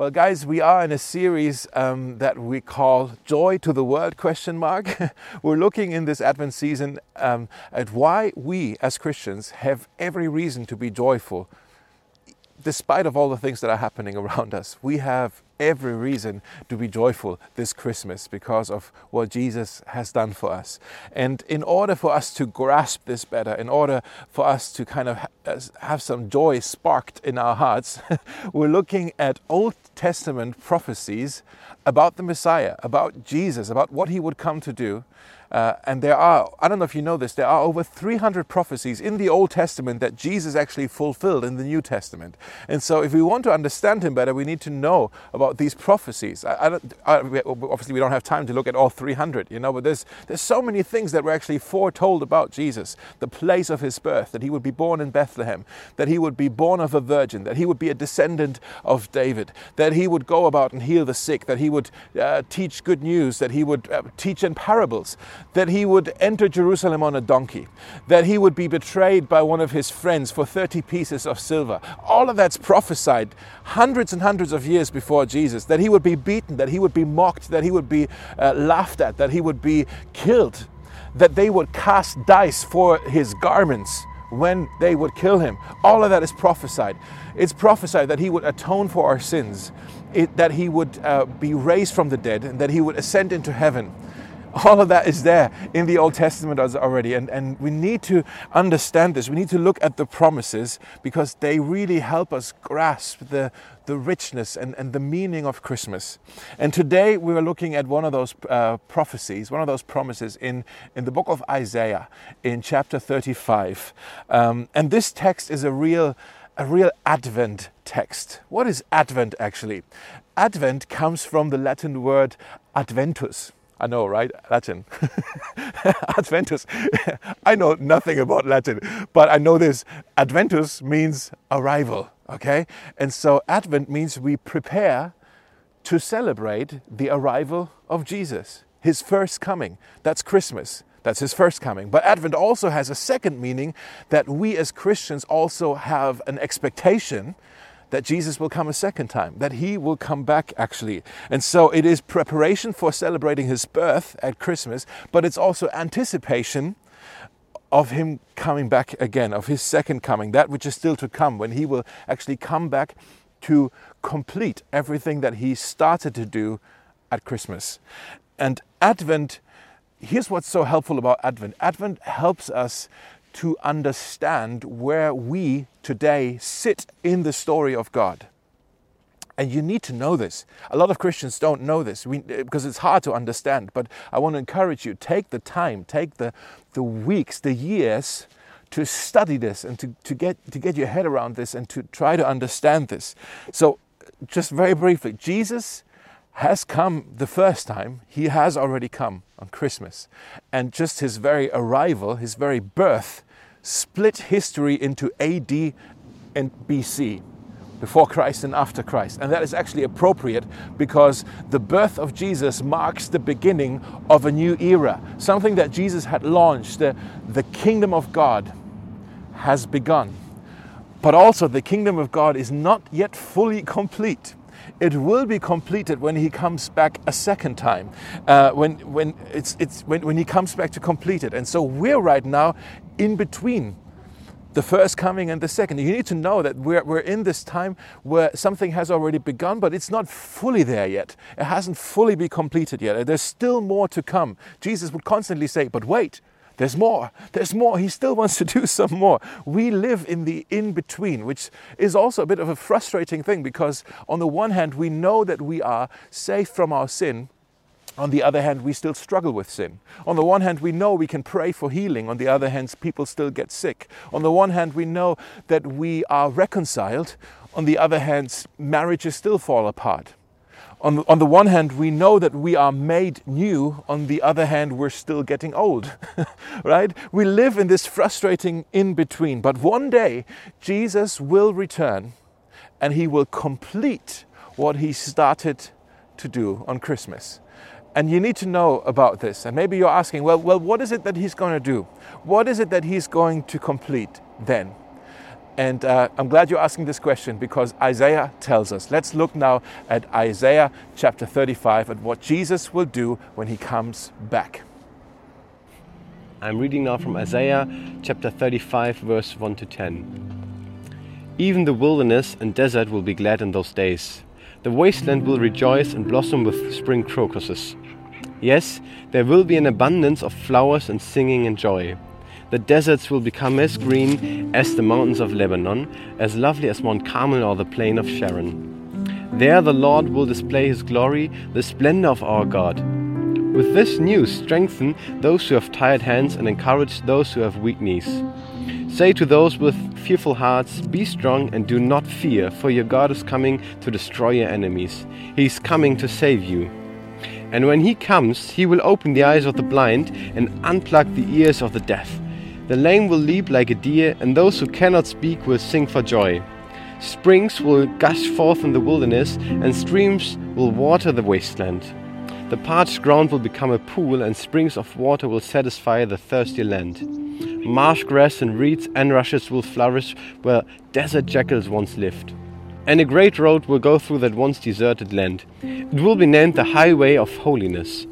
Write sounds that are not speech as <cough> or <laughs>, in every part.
Well, guys, we are in a series um, that we call "Joy to the World?" Question mark. <laughs> We're looking in this Advent season um, at why we, as Christians, have every reason to be joyful, despite of all the things that are happening around us. We have every reason to be joyful this Christmas because of what Jesus has done for us. And in order for us to grasp this better, in order for us to kind of have some joy sparked in our hearts, <laughs> we're looking at Old Testament prophecies about the Messiah, about Jesus, about what he would come to do. Uh, and there are, I don't know if you know this, there are over 300 prophecies in the Old Testament that Jesus actually fulfilled in the New Testament. And so, if we want to understand him better, we need to know about these prophecies. I, I I, obviously, we don't have time to look at all 300, you know, but there's, there's so many things that were actually foretold about Jesus the place of his birth, that he would be born in Bethlehem, that he would be born of a virgin, that he would be a descendant of David, that he would go about and heal the sick, that he would uh, teach good news, that he would uh, teach in parables that he would enter Jerusalem on a donkey, that he would be betrayed by one of his friends for 30 pieces of silver. All of that's prophesied hundreds and hundreds of years before Jesus, that he would be beaten, that he would be mocked, that he would be uh, laughed at, that he would be killed, that they would cast dice for his garments when they would kill him. All of that is prophesied. It's prophesied that he would atone for our sins, it, that he would uh, be raised from the dead, and that he would ascend into heaven <laughs> all of that is there in the Old Testament already. And, and we need to understand this. We need to look at the promises because they really help us grasp the, the richness and, and the meaning of Christmas. And today we are looking at one of those uh, prophecies, one of those promises in, in the book of Isaiah in chapter 35. Um, and this text is a real a real Advent text. What is Advent actually? Advent comes from the Latin word adventus, I know, right? Latin. <laughs> Adventus. <laughs> I know nothing about Latin, but I know this. Adventus means arrival, okay? And so Advent means we prepare to celebrate the arrival of Jesus, his first coming. That's Christmas. That's his first coming. But Advent also has a second meaning that we as Christians also have an expectation that Jesus will come a second time, that he will come back actually. And so it is preparation for celebrating his birth at Christmas, but it's also anticipation of him coming back again, of his second coming, that which is still to come, when he will actually come back to complete everything that he started to do at Christmas. And Advent, here's what's so helpful about Advent Advent helps us to understand where we today sit in the story of God. And you need to know this. A lot of Christians don't know this we, eh, because it's hard to understand. But I want to encourage you take the time, take the, the weeks, the years to study this and to, to, get, to get your head around this and to try to understand this. So, just very briefly, Jesus has come the first time, he has already come on Christmas. And just his very arrival, his very birth, split history into AD and BC, before Christ and after Christ. And that is actually appropriate because the birth of Jesus marks the beginning of a new era, something that Jesus had launched. The, the kingdom of God has begun. But also, the kingdom of God is not yet fully <laughs> complete. It will be completed when he comes back a second time, uh, when, when, it's, it's, when, when he comes back to complete it. And so we're right now in between the first coming and the second. You need to know that we're, we're in this time where something has already begun, but it's not fully there yet. It hasn't fully been completed yet. There's still more to come. Jesus would constantly say, But wait, there's more. There's more. He still wants to <laughs> do some more. We live in the in between, which is also a bit of a frustrating thing because, on the one hand, we know that we are safe from our sin. On the other hand, we still struggle with sin. On the one hand, we know we can pray for healing. On the other hand, people still get sick. On the one hand, we know that we are reconciled. On the other hand, marriages still fall apart on the, on the one hand, we know that we are made new. On the other hand, we're still getting old, <laughs> right? We live in this frustrating in between. But one day, Jesus will return and he will complete what he started to do on Christmas. And you need to know about this. And maybe you're asking, well, well, what is it that he's going to do? What is it that he's going to complete then? And uh, I'm glad you're asking this question because Isaiah tells us. Let's look now at Isaiah chapter 35 at what Jesus will do when he comes back. I'm reading now from Isaiah chapter 35, verse 1 to 10. Even the wilderness and desert will be glad in those days. The wasteland will rejoice and blossom with spring crocuses. Yes, there will be an abundance of flowers and singing and joy. The deserts will become as green as the mountains of Lebanon, as lovely as Mount Carmel or the plain of Sharon. There the Lord will display his glory, the splendor of our God. With this news, strengthen those who have tired hands and encourage those who have weak knees. Say to those with fearful hearts, Be strong and do not fear, for your God is coming to destroy your enemies. He is coming to save you. And when he comes, he will open the eyes of the blind and unplug the ears of the deaf. The lame will leap like a deer, and those who cannot speak will sing for joy. Springs will gush forth in the wilderness, and streams will water the wasteland. The parched ground will become a pool, and springs of water will satisfy the thirsty land. Marsh grass and reeds and rushes will flourish where desert jackals once lived. And a great road will go through that once deserted land. It will be named the Highway of Holiness.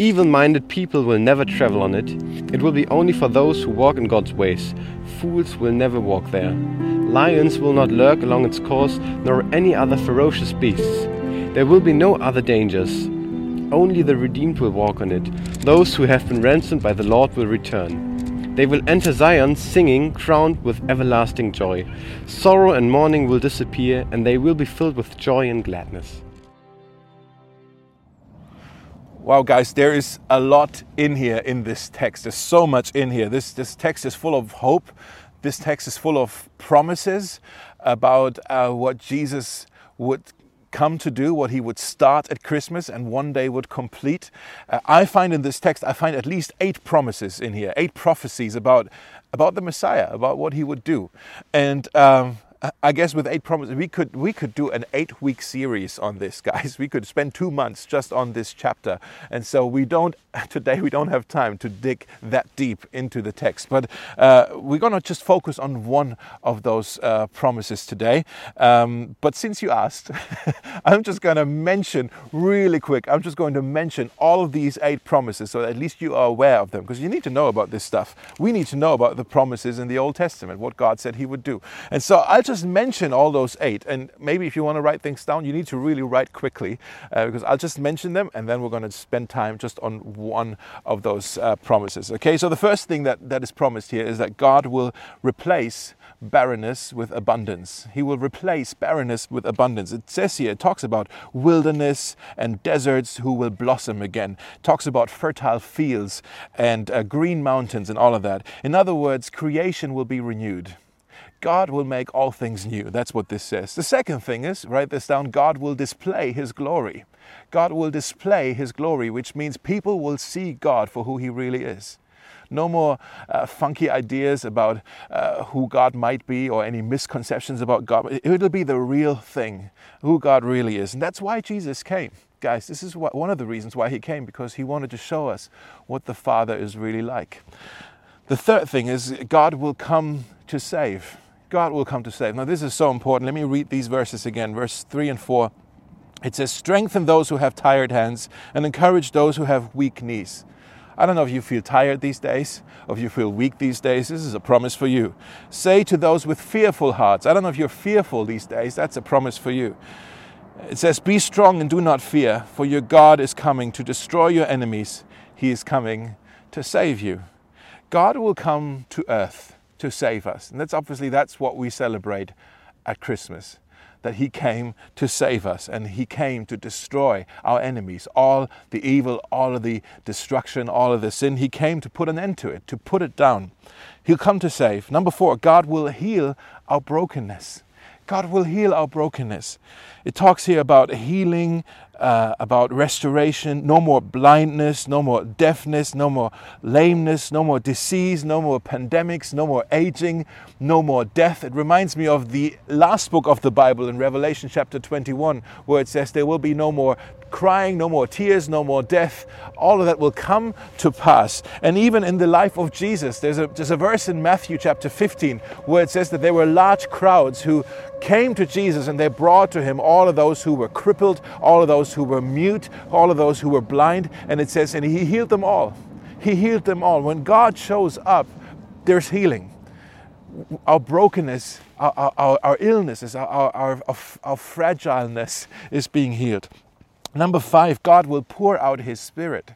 Evil minded people will never travel on it. It will be only for those who walk in God's ways. Fools will never walk there. Lions will not lurk along its course, nor any other ferocious beasts. There will be no other dangers. Only the redeemed will walk on it. Those who have been ransomed by the Lord will return. They will enter Zion singing, crowned with everlasting joy. Sorrow and mourning will disappear, and they will be filled with joy and gladness. Wow, guys, there is a lot in here in this text. There's so much in here. This, this text is full of hope. This text is full of promises about uh, what Jesus would come to do, what he would start at Christmas and one day would complete. Uh, I find in this text, I find at least eight promises in here, eight prophecies about, about the Messiah, about what he would do. And um, I guess with eight promises, we could we could do an eight-week series on this, <laughs> guys. We could spend two months just on this chapter, and so we don't <laughs> today. We don't have time to dig that deep into the text, but uh, we're gonna just focus on one of those uh, promises today. Um, but since you asked, <laughs> I'm just gonna mention really quick. I'm just going to mention all of these eight promises, so at least you are aware of them, because you need to know about this stuff. We need to know about the promises in the Old Testament, what God said He would do, and so I'll just mention all those eight. And maybe if you want to write things down, you need to really write quickly uh, because I'll just mention them and then we're going to spend time just on one of those uh, promises. Okay, so the first thing that, that is promised here is that God will replace barrenness with abundance. He will replace barrenness with abundance. It says here, it talks about wilderness and deserts who will blossom again. It talks about fertile fields and uh, green mountains and all of that. In other words, creation will be renewed. God will make all things new. That's what this says. The second thing is, write this down, God will display His glory. God will display His glory, which means people will see God for who He really is. No more uh, funky ideas about uh, who God might be or any misconceptions about God. It'll be the real thing, who God really is. And that's why Jesus came. Guys, this is what, one of the reasons why He came, because He wanted to show us what the Father is really like. The third thing is, God will come to save. God will come to save. Now, this is so important. Let me read these verses again, verse 3 and 4. It says, Strengthen those who have tired hands and encourage those who have weak knees. I don't know if you feel tired these days, or if you feel weak these days. This is a promise for you. Say to those with fearful hearts, I don't know if you're fearful these days, that's a promise for you. It says, Be strong and do not fear, for your God is coming to destroy your enemies. He is coming to save you. God will come to earth to save us. And that's obviously that's what we celebrate at Christmas. That he came to save us and he came to destroy our enemies, all the evil, all of the destruction, all of the sin. He came to put an end to it, to put it down. He'll come to save. Number four, God will heal our brokenness. God will heal our brokenness. It talks here about healing uh, about restoration, no more blindness, no more deafness, no more lameness, no more disease, no more pandemics, no more aging, no more death. It reminds me of the last book of the Bible in Revelation chapter 21, where it says there will be no more crying, no more tears, no more death. All of that will come to pass. And even in the life of Jesus, there's a, there's a verse in Matthew chapter 15 where it says that there were large crowds who came to Jesus and they brought to him all of those who were crippled, all of those who were mute, all of those who were blind. And it says, and he healed them all. He healed them all. When God shows up, there's healing. Our brokenness, our, our, our illnesses, our, our, our, our fragileness is being healed. Number five, God will pour out His Spirit.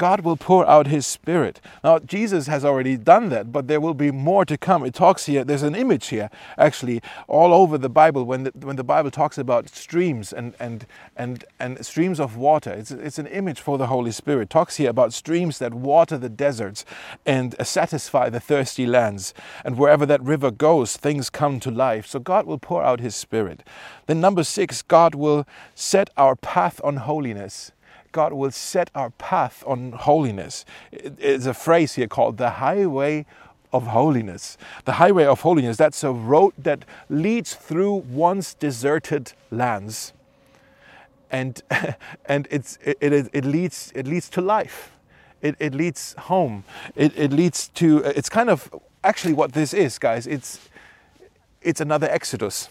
God will pour out His Spirit. Now, Jesus has already done that, but there will be more to come. It talks here, there's an image here, actually, all over the Bible when the, when the Bible talks about streams and, and, and, and streams of water. It's, it's an image for the Holy Spirit. It talks here about streams that water the deserts and satisfy the thirsty lands. And wherever that river goes, things come to life. So God will pour out His Spirit. Then, number six, God will set our path on holiness. God will set our path on holiness. It's a phrase here called the highway of holiness. The highway of holiness, that's a road that leads through once deserted lands. And, <laughs> and it's, it, it, it, leads, it leads to life. It, it leads home. It, it leads to, it's kind of actually what this is, guys. It's, it's another Exodus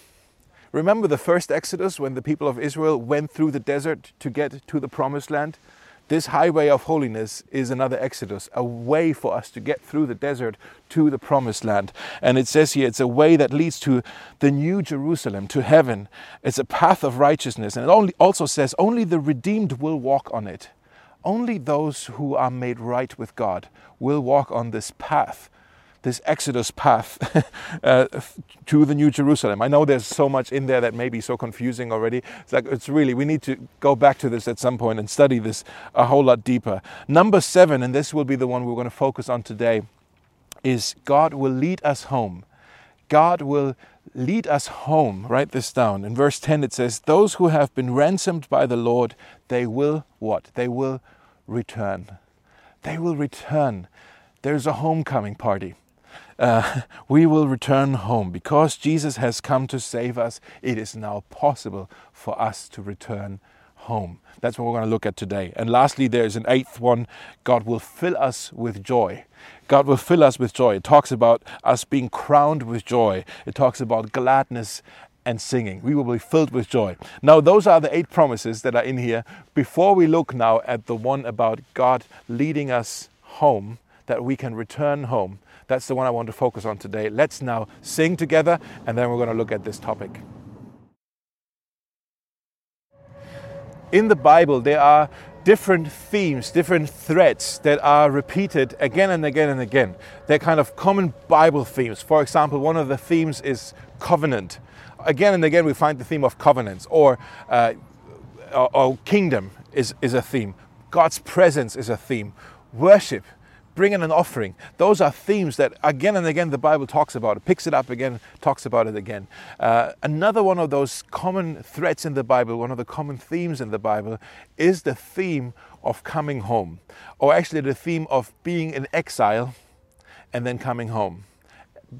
Remember the first Exodus when the people of Israel went through the desert to get to the promised land? This highway of holiness is another Exodus, a way for us to get through the desert to the promised land. And it says here it's a way that leads to the new Jerusalem, to heaven. It's a path of righteousness. And it only, also says only the redeemed will walk on it. Only those who are made right with God will walk on this path this Exodus path <laughs> uh, to the New Jerusalem. I know there's so much in there that may be so confusing already. It's like it's really we need to go back to this at some point and study this a whole lot deeper. Number seven, and this will be the one we're going to focus on today, is God will lead us home. God will lead us home. Write this down. In verse 10 it says, Those who have been ransomed by the Lord, they will what? They will return. They will return. There's a homecoming party uh, <laughs> we will return home. Because Jesus has come to save us, it is now possible for us to return home. That's what we're going to look at today. And lastly, there's an eighth one God will fill us with joy. God will fill us with joy. It talks about us being crowned with joy, it talks about gladness and singing. We will be filled with joy. Now, those are the eight promises that are in here. Before we look now at the one about God leading us home, that we can return home, that's the one I want to focus on today. Let's now sing together and then we're going to look at this topic. In the Bible, there are different themes, different threads that are repeated again and again and again. They're kind of common Bible themes. For example, one of the themes is covenant. Again and again, we find the theme of covenants, or, uh, or, or kingdom is, is a theme. God's presence is a theme. Worship bringing an offering. Those are themes that again and again the Bible talks about. It picks it up again, talks about it again. Uh, another one of those common threads in the Bible, one of the common themes in the Bible, is the theme of coming home, or actually the theme of being in exile and then coming home.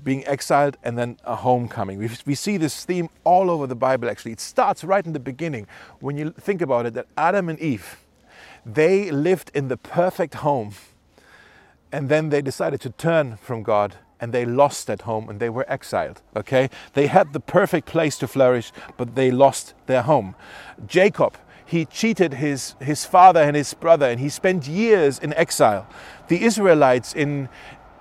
Being exiled and then a homecoming. We, we see this theme all over the Bible actually. It starts right in the beginning when you think about it that Adam and Eve, they lived in the perfect home and then they decided to turn from God and they lost that home and they were exiled. Okay? They had the perfect place to flourish, but they lost their home. Jacob, he cheated his, his father and his brother and he spent years in exile. The Israelites in,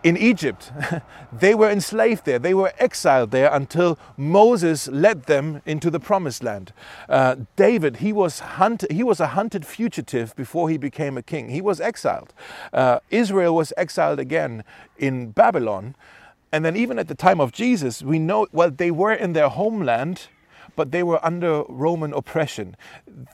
in Egypt. <laughs> they were enslaved there, they were exiled there until Moses led them into the promised land. Uh, David, he was, hunt- he was a hunted fugitive before he became a king, he was exiled. Uh, Israel was exiled again in Babylon. And then, even at the time of Jesus, we know, well, they were in their homeland but they were under Roman oppression.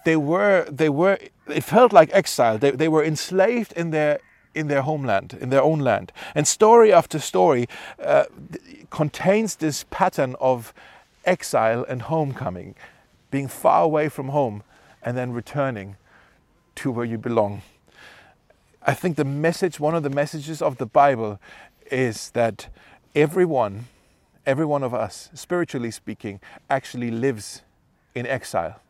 They were, they were, it felt like exile. They, they were enslaved in their in their homeland, in their own land. And story after story uh, contains this pattern of exile and homecoming, being far away from home and then returning to where you belong. I think the message, one of the messages of the Bible, is that everyone, every one of us, spiritually speaking, actually lives in exile.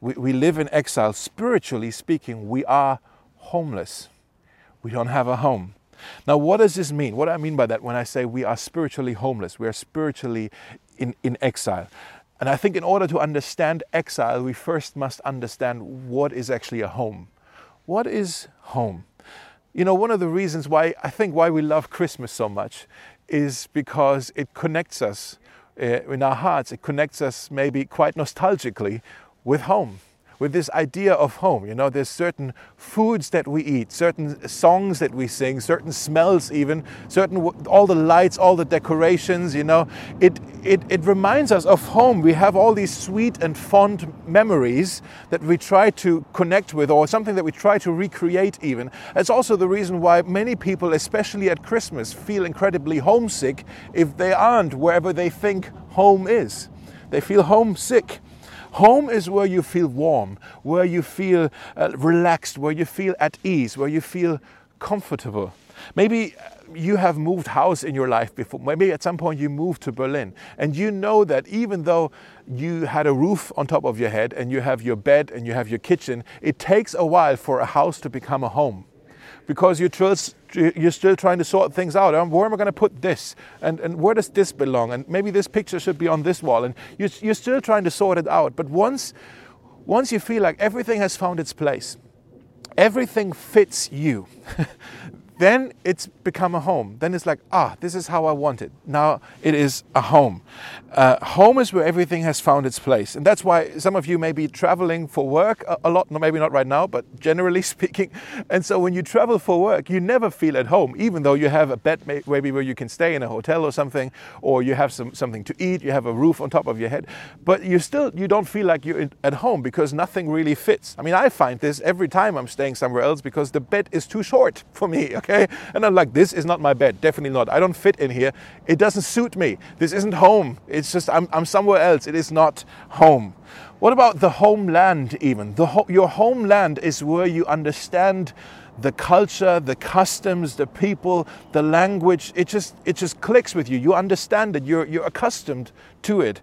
We, we live in exile. Spiritually speaking, we are homeless. We don't have a home. Now, what does this mean? What do I mean by that when I say we are spiritually homeless? We are spiritually in, in exile. And I think in order to understand exile, we first must understand what is actually a home. What is home? You know, one of the reasons why I think why we love Christmas so much is because it connects us uh, in our hearts. It connects us maybe quite nostalgically with home with this idea of home. You know, there's certain foods that we eat, certain songs that we sing, certain smells, even certain all the lights, all the decorations. You know, it it it reminds us of home. We have all these sweet and fond memories that we try to connect with, or something that we try to recreate. Even it's also the reason why many people, especially at Christmas, feel incredibly homesick if they aren't wherever they think home is. They feel homesick Home is where you feel warm, where you feel uh, relaxed, where you feel at ease, where you feel comfortable. Maybe uh, you have moved house in your life before. Maybe at some point you moved to Berlin and you know that even though you had a roof on top of your head and you have your bed and you have your kitchen, it takes a while for a house to become a home because you're, you're still trying to sort things out. Um, where am I going to put this? And, and where does this belong? And maybe this picture should be on this wall. And you're, you're still trying to sort it out. But once, once you feel like everything has found its place, everything fits you, <laughs> then it's become a home. Then it's like, ah, this is how I want it. Now it is a home. Uh, home is where everything has found its place. And that's why some of you may be traveling for work a, a lot, maybe not right now, but generally <laughs> speaking. And so when you travel for work, you never feel at home, even though you have a bed maybe where you can stay in a hotel or something, or you have some, something to eat, you have a roof on top of your head. But you still, you don't feel like you're at home because nothing really fits. I mean, I find this every time I'm staying somewhere else because the bed is too short for me, <laughs> okay? And I'm like, this is not my bed, definitely not. I don't fit in here. It doesn't suit me. This isn't home. It's just, I'm, I'm somewhere else. It is not home. What about the homeland, even? The ho- your homeland is where you understand the culture, the customs, the people, the language. It just, it just clicks with you. You understand it. You're, you're accustomed to it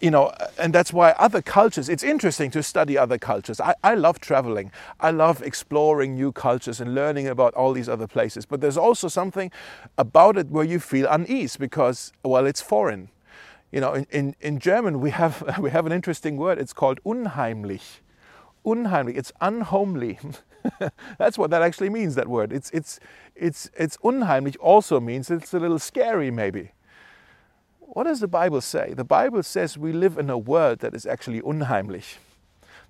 you know, and that's why other cultures, it's interesting to study other cultures. I, I love traveling. I love exploring new cultures and learning about all these other places. But there's also something about it where you feel unease because, well, it's foreign. You know, in, in, in German, we have, <laughs> we have an interesting word. It's called unheimlich. Unheimlich. It's unhomely. <laughs> That's what that actually means, that word. It's, it's, it's, it's unheimlich also means it's a little scary, maybe. What does the Bible say? The Bible says we live in a world that is actually unheimlich,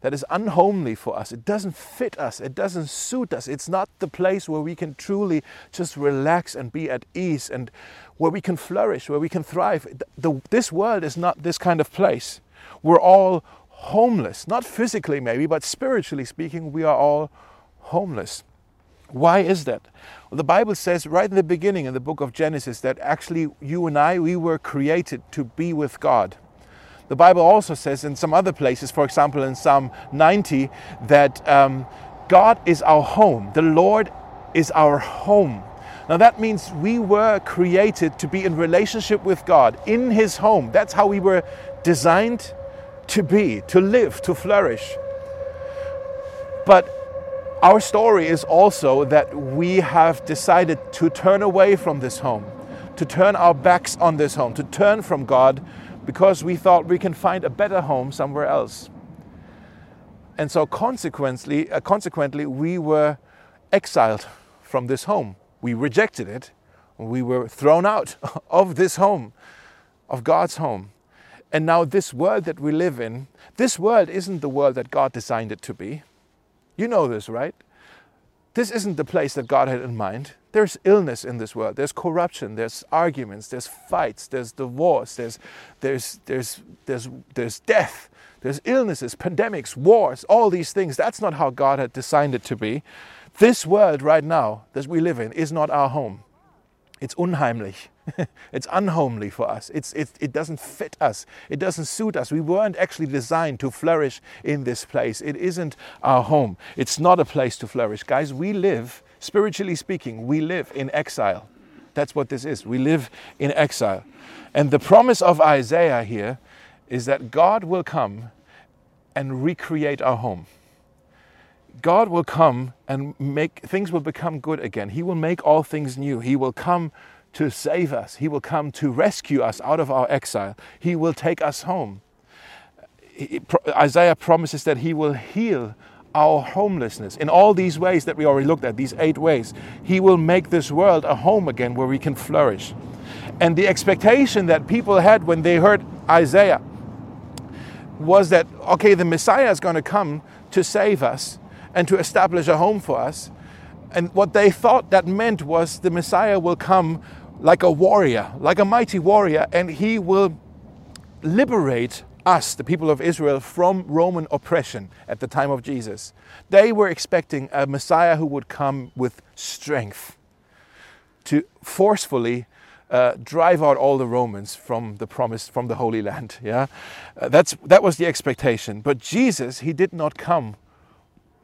that is unhomely for us. It doesn't fit us, it doesn't suit us. It's not the place where we can truly just relax and be at ease and where we can flourish, where we can thrive. The, this world is not this kind of place. We're all homeless, not physically maybe, but spiritually speaking, we are all homeless. Why is that? Well, the Bible says right in the beginning in the book of Genesis that actually you and I, we were created to be with God. The Bible also says in some other places, for example in Psalm 90, that um, God is our home. The Lord is our home. Now that means we were created to be in relationship with God in His home. That's how we were designed to be, to live, to flourish. But our story is also that we have decided to turn away from this home, to turn our backs on this home, to turn from God because we thought we can find a better home somewhere else. And so consequently, uh, consequently we were exiled from this home. We rejected it. We were thrown out <laughs> of this home, of God's home. And now this world that we live in, this world isn't the world that God designed it to be. You know this, right? This isn't the place that God had in mind. There's illness in this world. There's corruption. There's arguments. There's fights. There's divorce. There's, there's, there's, there's, there's death. There's illnesses, pandemics, wars, all these things. That's not how God had designed it to be. This world right now that we live in is not our home. It's unheimlich. <laughs> it's unhomely for us. It's, it, it doesn't fit us. It doesn't suit us. We weren't actually designed to flourish in this place. It isn't our home. It's not a place to flourish. Guys, we live, spiritually speaking, we live in exile. That's what this is. We live in exile. And the promise of Isaiah here is that God will come and recreate our home. God will come and make things will become good again. He will make all things new. He will come to save us. He will come to rescue us out of our exile. He will take us home. Isaiah promises that He will heal our homelessness in all these ways that we already looked at, these eight ways. He will make this world a home again where we can flourish. And the expectation that people had when they heard Isaiah was that, okay, the Messiah is going to come to save us and to establish a home for us. And what they thought that meant was the Messiah will come like a warrior, like a mighty warrior, and he will liberate us, the people of Israel, from Roman oppression at the time of Jesus. They were expecting a Messiah who would come with strength to forcefully uh, drive out all the Romans from the promised, from the Holy Land. <laughs> Yeah, uh, that's that was the expectation. But Jesus, he did not come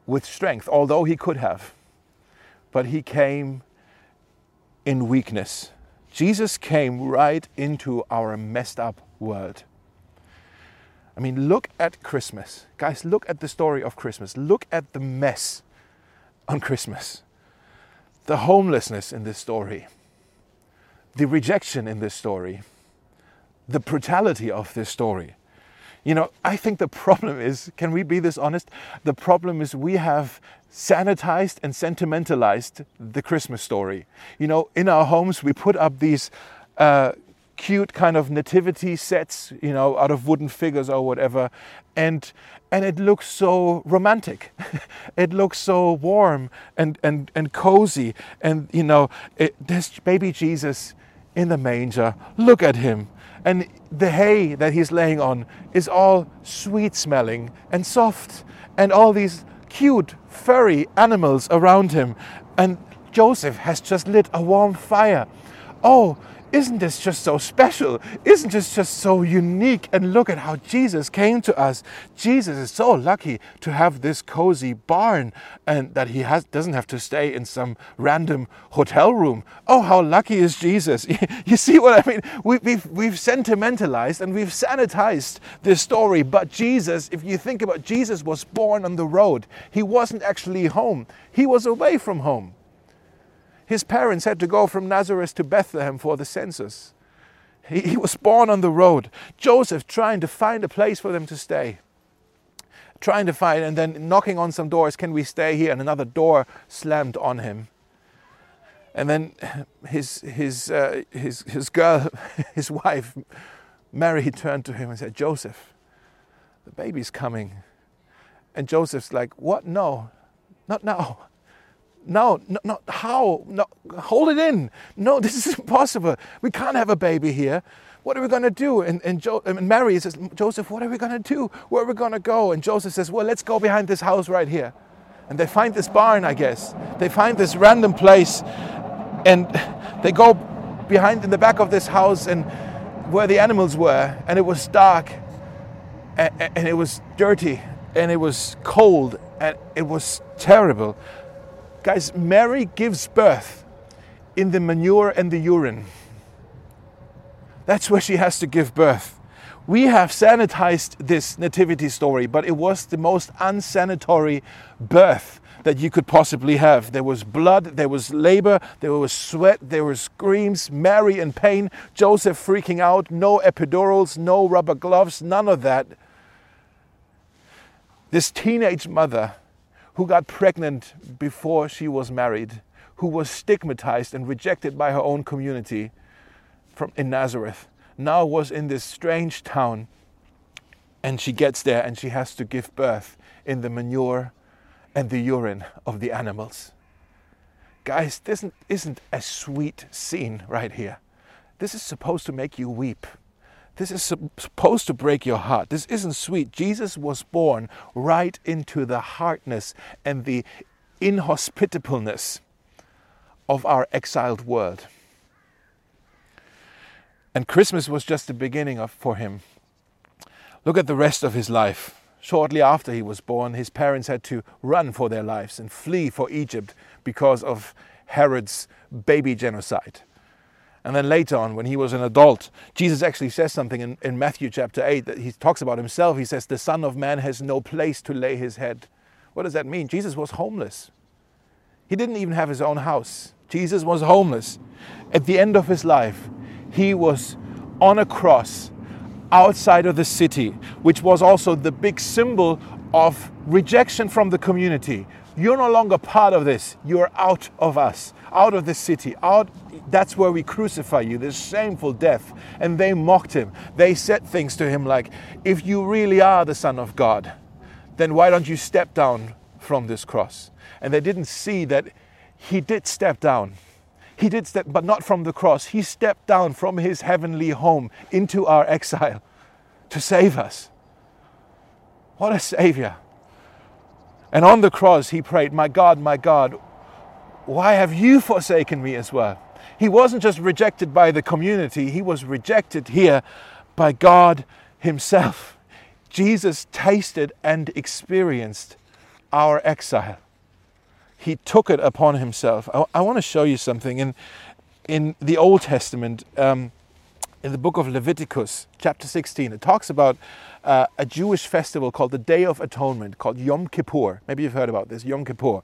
with strength, although he could have, but he came in weakness. Jesus came right into our messed up world. I mean, look at Christmas. Guys, look at the story of Christmas. Look at the mess on Christmas. The homelessness in this story, the rejection in this story, the brutality of this story. You know, I think the problem is can we be this honest? The problem is we have sanitized and sentimentalized the Christmas story. You know, in our homes, we put up these uh, cute kind of nativity sets, you know, out of wooden figures or whatever, and and it looks so romantic. <laughs> it looks so warm and and and cozy, and you know, it, there's baby Jesus in the manger. Look at him. And the hay that he's laying on is all sweet smelling and soft, and all these cute, furry animals around him. And Joseph has just lit a warm fire. Oh, isn't this just so special? Isn't this just so unique? And look at how Jesus came to us. Jesus is so lucky to have this cozy barn and that he has, doesn't have to stay in some random hotel room. Oh, how lucky is Jesus? <laughs> you see what I mean? We, we've, we've sentimentalized and we've sanitized this story. But Jesus, if you think about Jesus was born on the road. He wasn't actually home. He was away from home. His parents had to go from Nazareth to Bethlehem for the census. He, he was born on the road. Joseph trying to find a place for them to stay. Trying to find and then knocking on some doors, can we stay here? And another door slammed on him. And then his, his, uh, his, his girl, <laughs> his wife, Mary, turned to him and said, Joseph, the baby's coming. And Joseph's like, What? No, not now. No, no, no, how? No, hold it in. No, <laughs> this is impossible. We can't have a baby here. What are we going to do? And, and, jo- and Mary says, Joseph, what are we going to do? Where are we going to go? And Joseph says, well, let's go behind this house right here. And they find this barn, I guess. They find this random place and <laughs> they go behind in the back of this house and where the animals were. And it was dark and, and it was dirty and it was cold and it was terrible. Guys, Mary gives birth in the manure and the urine. That's where she has to give birth. We have sanitized this nativity story, but it was the most unsanitary birth that you could possibly have. There was blood, there was labor, there was sweat, there were screams, Mary in pain, Joseph freaking out, no epidurals, no rubber gloves, none of that. This teenage mother who got pregnant before she was married, who was stigmatized and rejected by her own community from in Nazareth, now was in this strange town and she gets there and she has to give birth in the manure and the urine of the animals. Guys, this isn't a sweet scene right here. This is supposed to make you weep. This is supposed to break your heart. This isn't sweet. Jesus was born right into the hardness and the inhospitableness of our exiled world. And Christmas was just the beginning of, for him. Look at the rest of his life. Shortly after he was born, his parents had to run for their lives and flee for Egypt because of Herod's baby genocide. And then later on, when he was an adult, Jesus actually says something in, in Matthew chapter 8 that he talks about himself. He says, The Son of Man has no place to lay his head. What does that mean? Jesus was homeless. He didn't even have his own house. Jesus was homeless. At the end of his life, he was on a cross outside of the city, which was also the big symbol of rejection from the community. You're no longer part of this. You're out of us, out of the city. Out that's where we crucify you, this shameful death. And they mocked him. They said things to him like, if you really are the Son of God, then why don't you step down from this cross? And they didn't see that he did step down. He did step, but not from the cross. He stepped down from his heavenly home into our exile to save us. What a Savior. And on the cross, he prayed, My God, my God, why have you forsaken me as well? He wasn't just rejected by the community, he was rejected here by God Himself. <laughs> Jesus tasted and experienced our exile he took it upon himself. I, I want to show you something in in the Old Testament, um, in the book of Leviticus, chapter 16. It talks about uh, a Jewish festival called the Day of Atonement, called Yom Kippur. Maybe you've heard about this, Yom Kippur.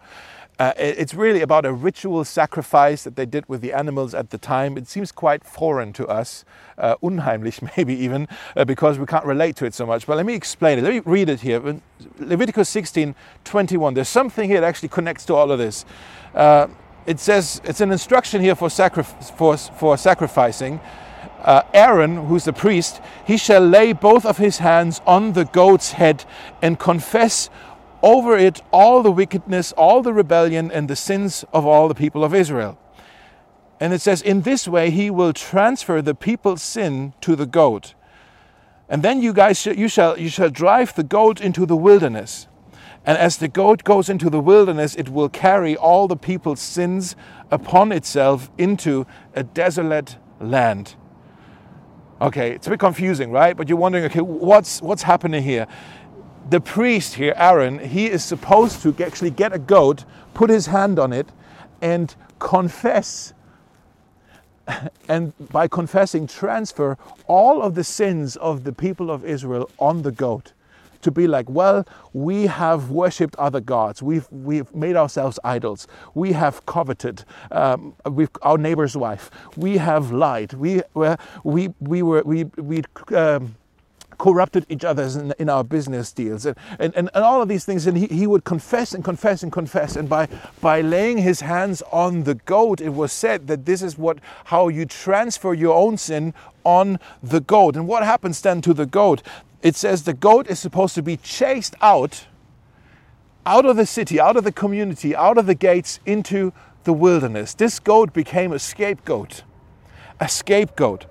Uh, it's really about a ritual sacrifice that they did with the animals at the time. It seems quite foreign to us, uh, unheimlich <laughs> maybe even, uh, because we can't relate to it so much. But let me explain it. Let me read it here. Leviticus 16 21. There's something here that actually connects to all of this. Uh, it says it's an instruction here for, sacri- for, for sacrificing. Uh, Aaron, who's the priest, he shall lay both of his hands on the goat's head and confess over it all the wickedness, all the rebellion, and the sins of all the people of Israel. And it says, In this way he will transfer the people's sin to the goat. And then you guys, you shall, you shall drive the goat into the wilderness. And as the goat goes into the wilderness, it will carry all the people's sins upon itself into a desolate land. Okay, it's a bit confusing, right? But you're wondering, okay, what's, what's happening here? the priest here, Aaron, he is supposed to actually get a goat, put his hand on it, and confess. <laughs> And by confessing, transfer all of the sins of the people of Israel on the goat. To be like, well, we have worshipped other gods. We've, we've made ourselves idols. We have coveted um, we've, our neighbor's wife. We have lied. We, we, we, were, we, we um, corrupted each other in, in, our business deals and, and, and, all of these things. And he, he would confess and confess and confess. And by, by laying his hands on the goat, it was said that this is what how you transfer your own sin on the goat. And what happens then to the goat? It says the goat is supposed to be chased out, out of the city, out of the community, out of the gates into the wilderness. This goat became a scapegoat. A scapegoat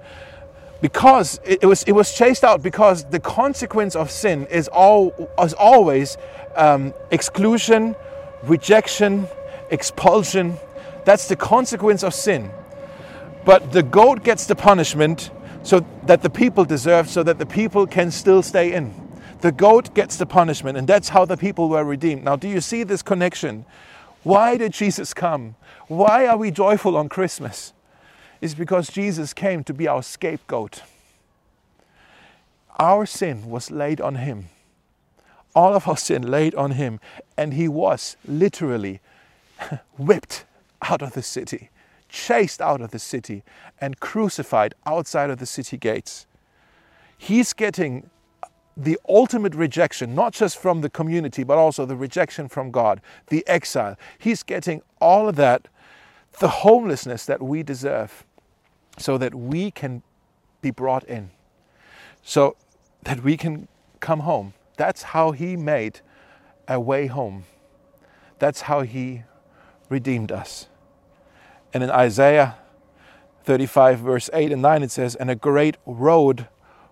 because it, was, it was chased out because the consequence of sin is, all, is always um, exclusion, rejection, expulsion. That's the consequence of sin. But the goat gets the punishment so that the people deserve, so that the people can still stay in. The goat gets the punishment, and that's how the people were redeemed. Now, do you see this connection? Why did Jesus come? Why are we joyful on Christmas? is because Jesus came to be our scapegoat. Our sin was laid on him. All of our sin laid on him. And he was literally <laughs> whipped out of the city, chased out of the city, and crucified outside of the city gates. He's getting the ultimate rejection, not just from the community, but also the rejection from God, the exile. He's getting all of that, the homelessness that we deserve so that we can be brought in, so that we can come home. That's how He made a way home. That's how He redeemed us. And in Isaiah 35, verse 8 and 9, it says, And a great road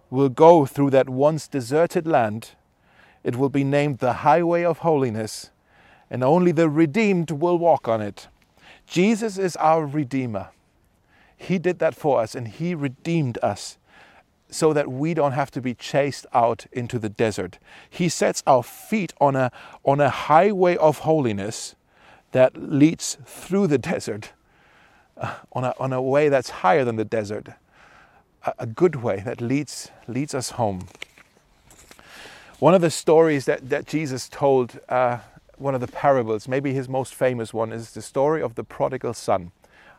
will go through that once deserted land. It will be named the highway of holiness, and only the redeemed will walk on it. Jesus is our Redeemer. He did that for us and He redeemed us so that we don't have to be chased out into the desert. He sets our feet on a, on a highway of holiness that leads through the <laughs> desert, on, a, on a way that's higher than the desert, a, a good way that leads, leads us home. One of the stories that, that Jesus told, uh, one of the parables, maybe his most famous one, is the story of the prodigal son.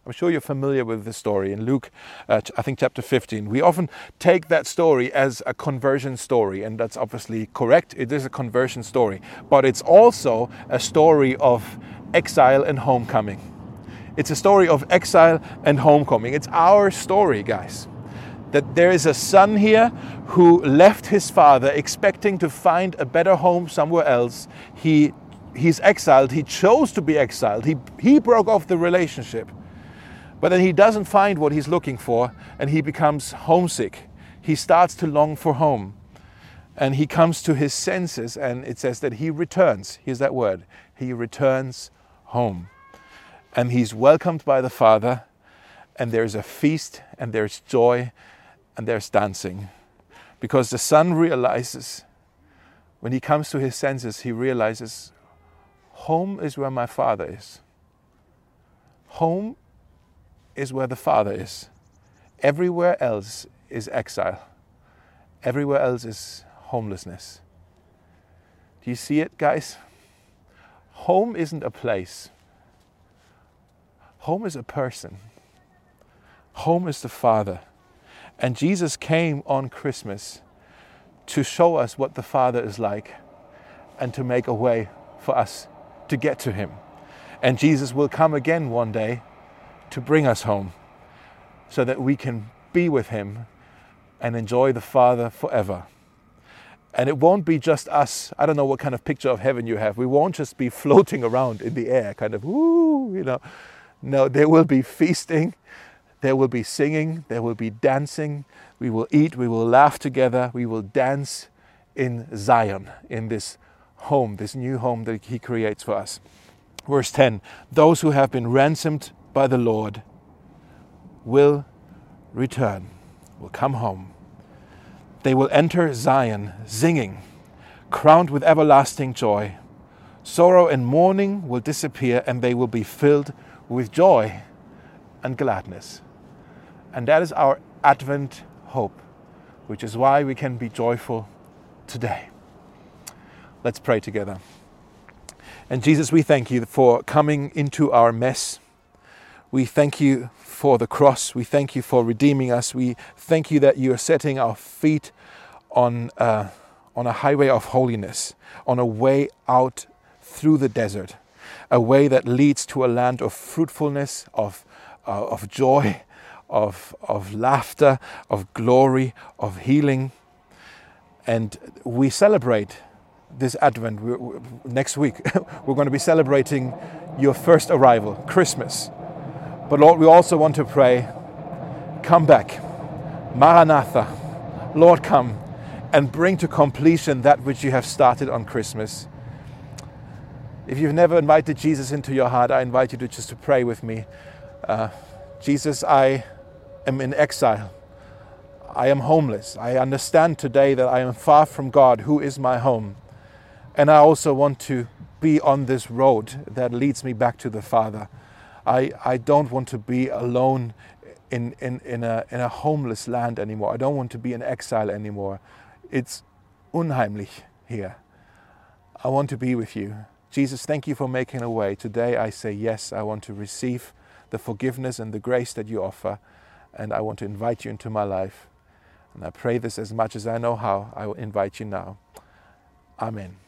I'm sure you're familiar with the story in Luke, uh, I think chapter 15. We often take that story as a conversion story, and that's obviously correct. It is a conversion story, but it's also a story of exile and homecoming. It's a story of exile and homecoming. It's our story, guys. That there is a son here who left his father expecting to find a better home somewhere else. He he's exiled. He chose to be exiled. He he broke off the relationship but then he doesn't find what he's looking for and he becomes homesick. He starts to long for home. And he comes to his senses and it says that he returns. Here's that word. He returns home. And he's welcomed by the Father, and there's a feast, and there's joy, and there's dancing. Because the Son realizes, when he comes to his senses, he realizes home is where my Father is. Home is where the Father is. Everywhere else is exile. Everywhere else is homelessness. Do you see it, guys? Home isn't a place. Home is a person. Home is the Father. And Jesus came on Christmas to show us what the Father is like and to make a way for us to get to Him. And Jesus will come again one day to bring us home so that we can be with Him and enjoy the Father forever. And it won't be just us. I don't know what kind of picture of heaven you have. We won't just be <laughs> floating around in the air, kind of, woo, you know. No, there will be feasting, there will be singing, there will be dancing. We will eat, we will laugh together, we will dance in Zion, in this home, this new home that He creates for us. Verse 10 Those who have been ransomed by the Lord will return, will come home. They will enter Zion singing, crowned with everlasting joy. Sorrow and mourning will disappear, and they will be filled with joy and gladness. And that is our Advent hope, which is why we can be joyful today. Let's pray together. And Jesus, we thank you for coming into our mess we thank you for the cross. We thank you for redeeming us. We thank you that you are setting our feet on, uh, on a highway of holiness, on a way out through the desert, a way that leads to a land of fruitfulness, of, uh, of joy, of, of laughter, of glory, of healing. And we celebrate this Advent. We're, we're, next week, <laughs> we're going to be celebrating your first arrival, Christmas. But Lord, we also want to pray, come back. Maranatha. Lord, come and bring to completion that which you have started on Christmas. If you've never invited Jesus into your heart, I invite you to just to pray with me. Uh, Jesus, I am in exile. I am homeless. I understand today that I am far from God, who is my home. And I also want to be on this road that leads me back to the Father. I, I don't want to be alone in, in, in, a, in a homeless land anymore. I don't want to be in exile anymore. It's unheimlich here. I want to be with you. Jesus, thank you for making a way. Today I say yes, I want to receive the forgiveness and the grace that you offer, and I want to invite you into my life. And I pray this as much as I know how. I will invite you now. Amen.